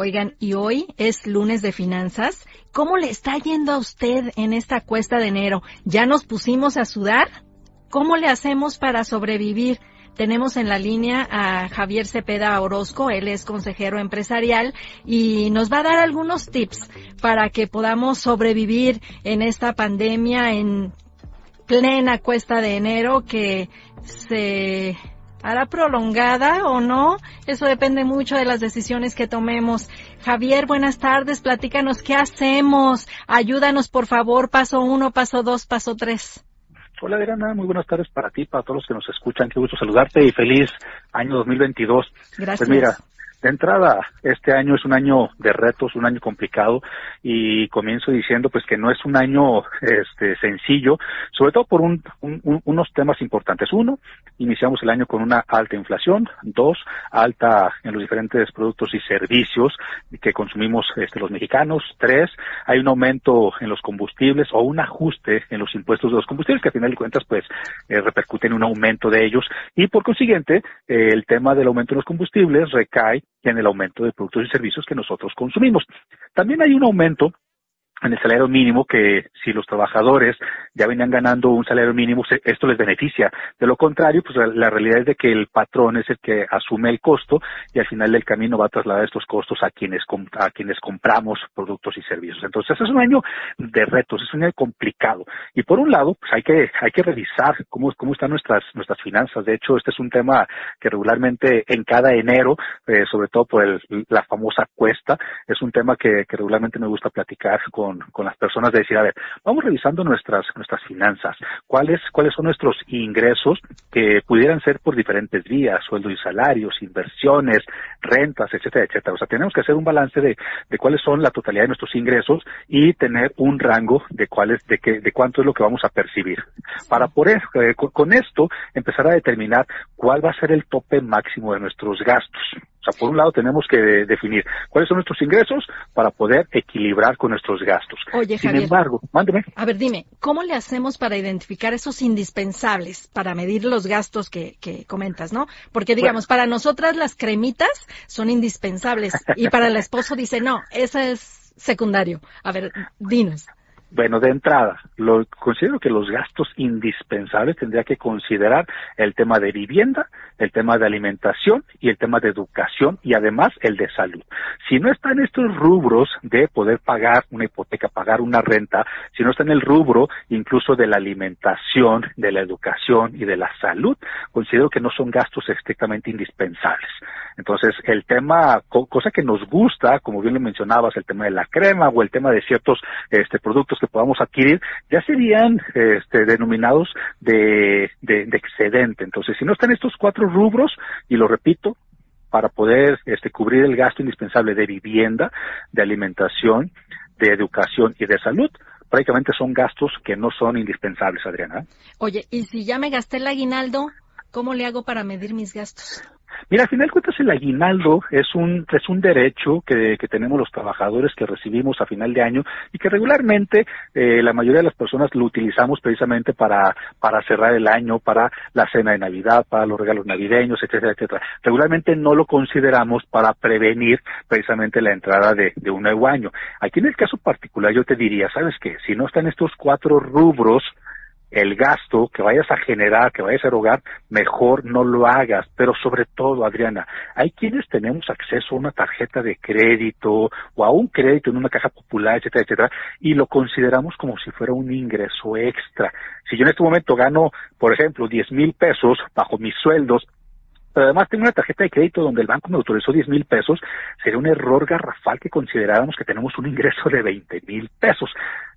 Oigan, y hoy es lunes de finanzas. ¿Cómo le está yendo a usted en esta cuesta de enero? ¿Ya nos pusimos a sudar? ¿Cómo le hacemos para sobrevivir? Tenemos en la línea a Javier Cepeda Orozco, él es consejero empresarial y nos va a dar algunos tips para que podamos sobrevivir en esta pandemia en plena cuesta de enero que se hará prolongada o no. Eso depende mucho de las decisiones que tomemos. Javier, buenas tardes. Platícanos qué hacemos. Ayúdanos, por favor. Paso uno, paso dos, paso tres. Hola Adriana, muy buenas tardes para ti, para todos los que nos escuchan. Qué gusto saludarte y feliz año 2022. Gracias. Pues mira, de entrada, este año es un año de retos, un año complicado y comienzo diciendo pues que no es un año este sencillo, sobre todo por un, un, unos temas importantes. Uno, iniciamos el año con una alta inflación. Dos, alta en los diferentes productos y servicios que consumimos este, los mexicanos. Tres, hay un aumento en los combustibles o un ajuste en los impuestos de los combustibles que a final de cuentas pues eh, repercuten en un aumento de ellos y por consiguiente el tema del aumento de los combustibles recae en el aumento de productos y servicios que nosotros consumimos. También hay un aumento en el salario mínimo que si los trabajadores ya venían ganando un salario mínimo esto les beneficia. De lo contrario pues la, realidad es de que el patrón es el que asume el costo y al final del camino va a trasladar estos costos a quienes a quienes compramos productos y servicios. Entonces es un año de retos es un año complicado. Y por un lado pues hay que hay que revisar cómo cómo están nuestras nuestras finanzas. De hecho este es un tema que regularmente en cada enero eh, sobre todo por el, la famosa cuesta es un tema que, que regularmente me gusta platicar con con, las personas de decir, a ver, vamos revisando nuestras, nuestras finanzas, cuáles, cuáles son nuestros ingresos que pudieran ser por diferentes vías, sueldos y salarios, inversiones, rentas, etcétera, etcétera. O sea, tenemos que hacer un balance de, de cuáles son la totalidad de nuestros ingresos y tener un rango de cuáles, de qué, de cuánto es lo que vamos a percibir. Para poder, eh, con esto, empezar a determinar cuál va a ser el tope máximo de nuestros gastos. Sea, por un lado tenemos que definir cuáles son nuestros ingresos para poder equilibrar con nuestros gastos. Oye, Sin Javier, embargo, mándeme. A ver, dime, ¿cómo le hacemos para identificar esos indispensables para medir los gastos que, que comentas, no? Porque digamos, para nosotras las cremitas son indispensables y para el esposo dice, no, esa es secundario. A ver, dinos. Bueno, de entrada, lo, considero que los gastos indispensables tendría que considerar el tema de vivienda, el tema de alimentación y el tema de educación y además el de salud. Si no está en estos rubros de poder pagar una hipoteca, pagar una renta, si no está en el rubro incluso de la alimentación, de la educación y de la salud, considero que no son gastos estrictamente indispensables. Entonces, el tema, cosa que nos gusta, como bien lo mencionabas, el tema de la crema o el tema de ciertos este, que podamos adquirir, ya serían este, denominados de, de, de excedente. Entonces, si no están estos cuatro rubros, y lo repito, para poder este, cubrir el gasto indispensable de vivienda, de alimentación, de educación y de salud, prácticamente son gastos que no son indispensables, Adriana. Oye, ¿y si ya me gasté el aguinaldo, cómo le hago para medir mis gastos? Mira, al final de cuentas el aguinaldo es un es un derecho que, tenemos los trabajadores que recibimos a final de año y que regularmente eh, la mayoría de las personas lo utilizamos precisamente para para cerrar el año, para la cena de Navidad, para los regalos navideños, etcétera, etcétera. Regularmente no lo consideramos para prevenir precisamente la entrada de, de un nuevo año. Aquí en el caso particular yo te diría, ¿sabes qué? Si no están estos cuatro rubros el gasto que vayas a generar, que vayas a erogar, mejor no lo hagas. Pero sobre todo, Adriana, hay quienes tenemos acceso a una tarjeta de crédito o a un crédito en una caja popular, etcétera, etcétera, y lo consideramos como si fuera un ingreso extra. Si yo en este momento gano, por ejemplo, 10 mil pesos bajo mis sueldos, además tengo una tarjeta de crédito donde el banco me autorizó 10 mil pesos, sería un error garrafal que consideráramos que tenemos un ingreso de 20 mil pesos.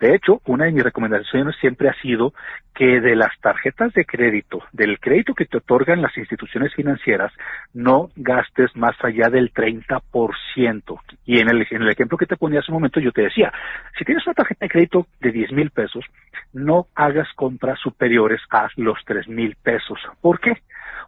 De hecho, una de mis recomendaciones siempre ha sido que de las tarjetas de crédito, del crédito que te otorgan las instituciones financieras, no gastes más allá del 30%. Y en el, en el ejemplo que te ponía hace un momento, yo te decía, si tienes una tarjeta de crédito de 10 mil pesos, no hagas compras superiores a los 3 mil pesos. ¿Por qué?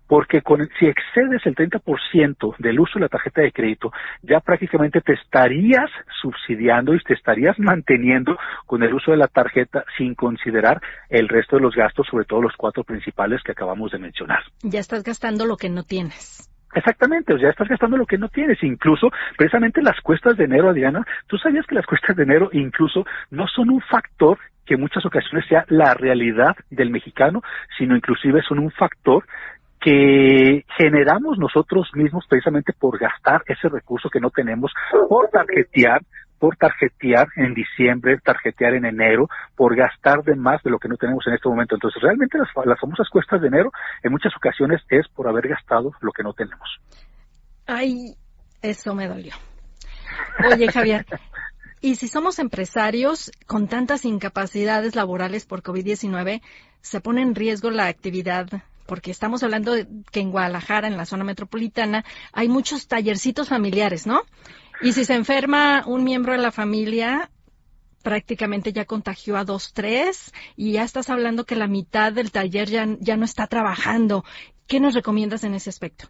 Porque con, si excedes el 30% del uso de la tarjeta de crédito, ya prácticamente te estarías subsidiando y te estarías manteniendo con el uso de la tarjeta sin considerar el resto de los gastos, sobre todo los cuatro principales que acabamos de mencionar. Ya estás gastando lo que no tienes. Exactamente, o sea, estás gastando lo que no tienes. Incluso, precisamente las cuestas de enero, Adriana, tú sabías que las cuestas de enero incluso no son un factor que en muchas ocasiones sea la realidad del mexicano, sino inclusive son un factor que generamos nosotros mismos precisamente por gastar ese recurso que no tenemos, por tarjetear, por tarjetear en diciembre, tarjetear en enero, por gastar de más de lo que no tenemos en este momento. Entonces, realmente las, las famosas cuestas de enero en muchas ocasiones es por haber gastado lo que no tenemos. Ay, eso me dolió. Oye, Javier, y si somos empresarios con tantas incapacidades laborales por COVID-19, se pone en riesgo la actividad porque estamos hablando de que en Guadalajara, en la zona metropolitana, hay muchos tallercitos familiares, ¿no? Y si se enferma un miembro de la familia, prácticamente ya contagió a dos, tres, y ya estás hablando que la mitad del taller ya, ya no está trabajando. ¿Qué nos recomiendas en ese aspecto?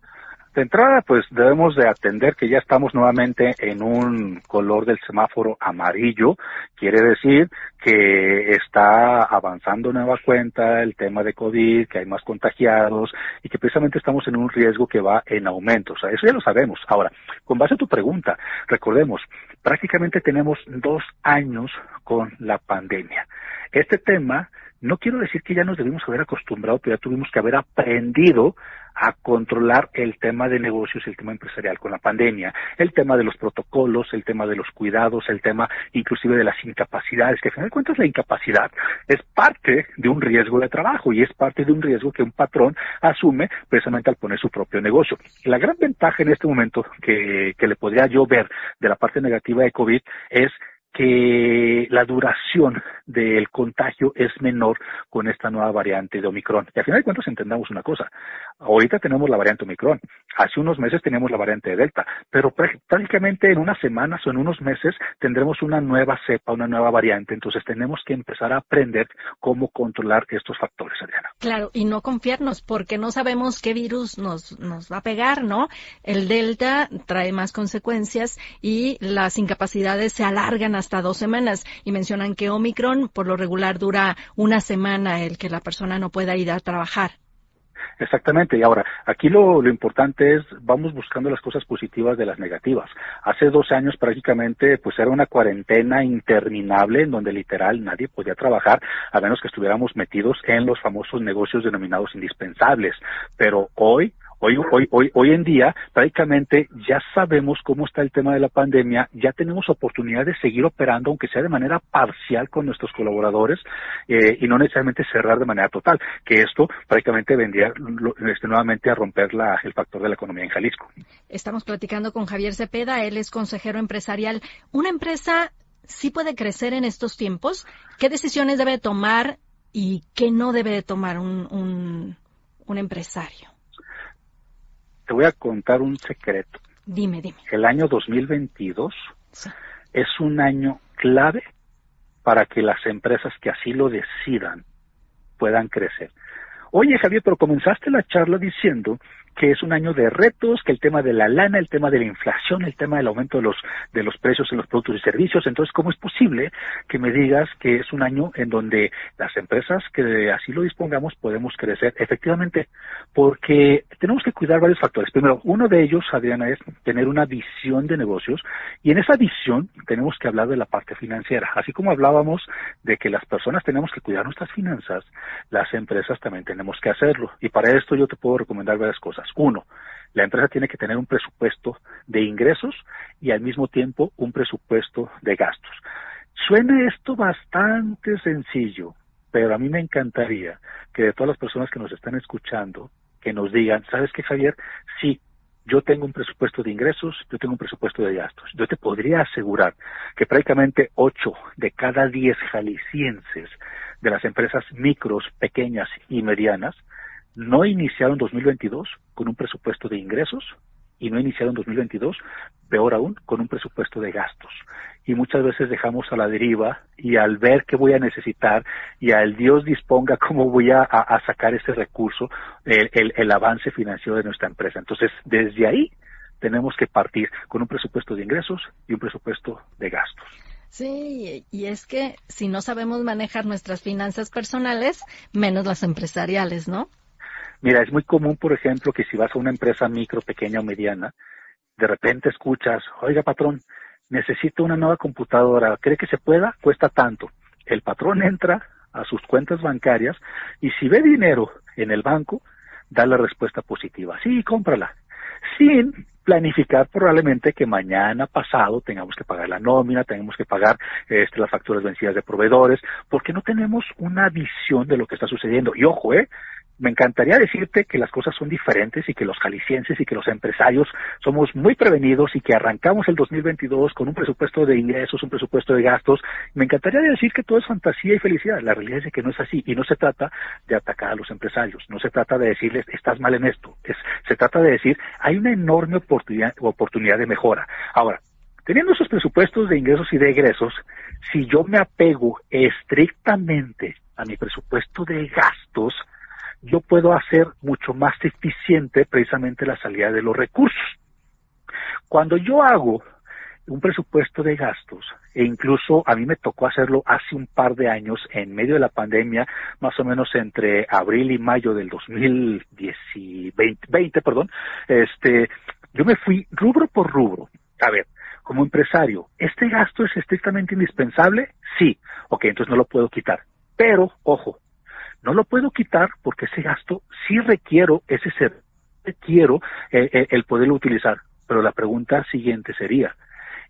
De entrada, pues debemos de atender que ya estamos nuevamente en un color del semáforo amarillo. Quiere decir que está avanzando nueva cuenta el tema de COVID, que hay más contagiados y que precisamente estamos en un riesgo que va en aumento. O sea, eso ya lo sabemos. Ahora, con base a tu pregunta, recordemos, prácticamente tenemos dos años con la pandemia. Este tema no quiero decir que ya nos debimos haber acostumbrado, pero ya tuvimos que haber aprendido a controlar el tema de negocios, el tema empresarial con la pandemia, el tema de los protocolos, el tema de los cuidados, el tema inclusive de las incapacidades, que al final de cuentas la incapacidad es parte de un riesgo de trabajo y es parte de un riesgo que un patrón asume precisamente al poner su propio negocio. La gran ventaja en este momento que, que le podría yo ver de la parte negativa de COVID es que la duración del contagio es menor con esta nueva variante de Omicron. Y al final de cuentas entendamos una cosa. Ahorita tenemos la variante Omicron. Hace unos meses teníamos la variante de Delta. Pero prácticamente en unas semanas o en unos meses tendremos una nueva cepa, una nueva variante. Entonces tenemos que empezar a aprender cómo controlar estos factores, Adriana. Claro, y no confiarnos porque no sabemos qué virus nos, nos va a pegar, ¿no? El Delta trae más consecuencias y las incapacidades se alargan hasta dos semanas. Y mencionan que Omicron por lo regular dura una semana el que la persona no pueda ir a trabajar. Exactamente, y ahora, aquí lo, lo, importante es, vamos buscando las cosas positivas de las negativas. Hace dos años prácticamente, pues era una cuarentena interminable en donde literal nadie podía trabajar, a menos que estuviéramos metidos en los famosos negocios denominados indispensables. Pero hoy, Hoy, hoy, hoy, hoy en día prácticamente ya sabemos cómo está el tema de la pandemia, ya tenemos oportunidad de seguir operando, aunque sea de manera parcial con nuestros colaboradores eh, y no necesariamente cerrar de manera total, que esto prácticamente vendría este, nuevamente a romper la, el factor de la economía en Jalisco. Estamos platicando con Javier Cepeda, él es consejero empresarial. ¿Una empresa sí puede crecer en estos tiempos? ¿Qué decisiones debe tomar y qué no debe tomar un, empresario? Voy a contar un secreto. Dime, dime. El año 2022 es un año clave para que las empresas que así lo decidan puedan crecer. Oye, Javier, pero comenzaste la charla diciendo que es un año de retos, que el tema de la lana, el tema de la inflación, el tema del aumento de los de los precios en los productos y servicios. Entonces, ¿cómo es posible que me digas que es un año en donde las empresas que así lo dispongamos podemos crecer? Efectivamente, porque tenemos que cuidar varios factores. Primero, uno de ellos, Adriana, es tener una visión de negocios y en esa visión tenemos que hablar de la parte financiera. Así como hablábamos de que las personas tenemos que cuidar nuestras finanzas, las empresas también tenemos que hacerlo. Y para esto yo te puedo recomendar varias cosas. Uno, la empresa tiene que tener un presupuesto de ingresos y al mismo tiempo un presupuesto de gastos. Suena esto bastante sencillo, pero a mí me encantaría que de todas las personas que nos están escuchando, que nos digan, ¿sabes qué, Javier? Sí, yo tengo un presupuesto de ingresos, yo tengo un presupuesto de gastos. Yo te podría asegurar que prácticamente ocho de cada diez jaliscienses de las empresas micros, pequeñas y medianas no iniciaron 2022 con un presupuesto de ingresos y no iniciaron 2022, peor aún, con un presupuesto de gastos. Y muchas veces dejamos a la deriva y al ver qué voy a necesitar y al Dios disponga cómo voy a, sacar ese recurso, el, el avance financiero de nuestra empresa. Entonces, desde ahí tenemos que partir con un presupuesto de ingresos y un presupuesto de gastos. Sí, y es que si no sabemos manejar nuestras finanzas personales, menos las empresariales, ¿no? Mira, es muy común, por ejemplo, que si vas a una empresa micro, pequeña o mediana, de repente escuchas, oiga patrón, necesito una nueva computadora, ¿cree que se pueda? Cuesta tanto. El patrón entra a sus cuentas bancarias y si ve dinero en el banco, da la respuesta positiva. Sí, cómprala. Sin planificar probablemente que mañana pasado tengamos que pagar la nómina, tengamos que pagar este, las facturas vencidas de proveedores, porque no tenemos una visión de lo que está sucediendo. Y ojo, eh, me encantaría decirte que las cosas son diferentes y que los jaliscienses y que los empresarios somos muy prevenidos y que arrancamos el 2022 con un presupuesto de ingresos, un presupuesto de gastos. Me encantaría decir que todo es fantasía y felicidad. La realidad es que no es así y no se trata de atacar a los empresarios, no se trata de decirles estás mal en esto, es, se trata de decir hay una enorme oportunidad, oportunidad de mejora. Ahora, teniendo esos presupuestos de ingresos y de egresos, si yo me apego estrictamente a mi presupuesto de gastos, yo puedo hacer mucho más eficiente precisamente la salida de los recursos. Cuando yo hago un presupuesto de gastos, e incluso a mí me tocó hacerlo hace un par de años, en medio de la pandemia, más o menos entre abril y mayo del 2020, perdón, este, yo me fui rubro por rubro. A ver, como empresario, ¿este gasto es estrictamente indispensable? Sí. Ok, entonces no lo puedo quitar. Pero, ojo, no lo puedo quitar porque ese gasto sí requiero ese ser, requiero eh, eh, el poderlo utilizar. Pero la pregunta siguiente sería,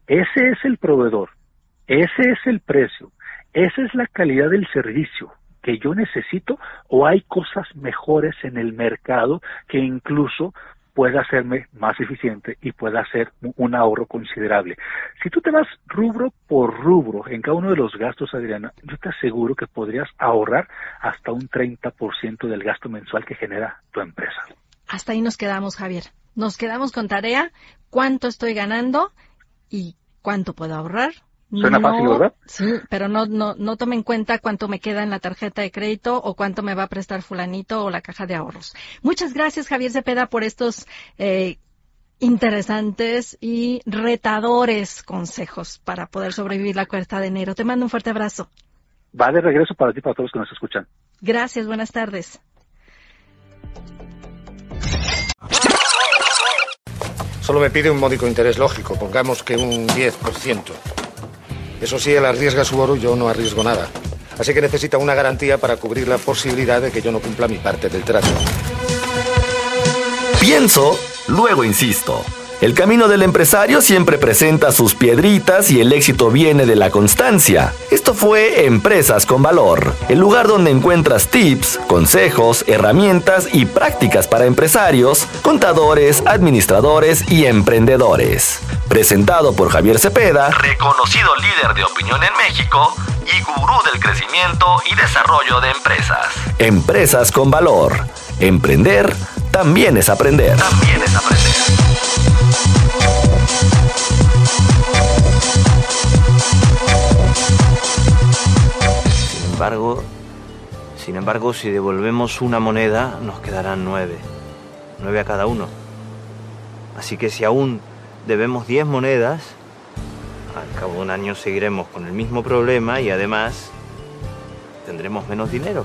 ¿ese es el proveedor? ¿Ese es el precio? ¿Esa es la calidad del servicio que yo necesito o hay cosas mejores en el mercado que incluso pueda hacerme más eficiente y pueda hacer un ahorro considerable. Si tú te vas rubro por rubro en cada uno de los gastos, Adriana, yo te aseguro que podrías ahorrar hasta un 30% del gasto mensual que genera tu empresa. Hasta ahí nos quedamos, Javier. Nos quedamos con tarea, cuánto estoy ganando y cuánto puedo ahorrar Suena fácil, ¿verdad? Sí, pero no, no, no tome en cuenta cuánto me queda en la tarjeta de crédito o cuánto me va a prestar fulanito o la caja de ahorros. Muchas gracias, Javier Cepeda, por estos eh, interesantes y retadores consejos para poder sobrevivir la cuesta de enero. Te mando un fuerte abrazo. Va de regreso para ti, para todos los que nos escuchan. Gracias, buenas tardes. Solo me pide un módico interés lógico, pongamos que un 10%. Eso sí, él arriesga su oro yo no arriesgo nada. Así que necesita una garantía para cubrir la posibilidad de que yo no cumpla mi parte del trato. Pienso, luego insisto. El camino del empresario siempre presenta sus piedritas y el éxito viene de la constancia. Esto fue Empresas con Valor, el lugar donde encuentras tips, consejos, herramientas y prácticas para empresarios, contadores, administradores y emprendedores. Presentado por Javier Cepeda, reconocido líder de opinión en México y gurú del crecimiento y desarrollo de empresas. Empresas con Valor. Emprender también es aprender. También es aprender. Sin embargo, sin embargo, si devolvemos una moneda, nos quedarán nueve. nueve a cada uno. Así que si aún debemos 10 monedas, al cabo de un año seguiremos con el mismo problema y además tendremos menos dinero.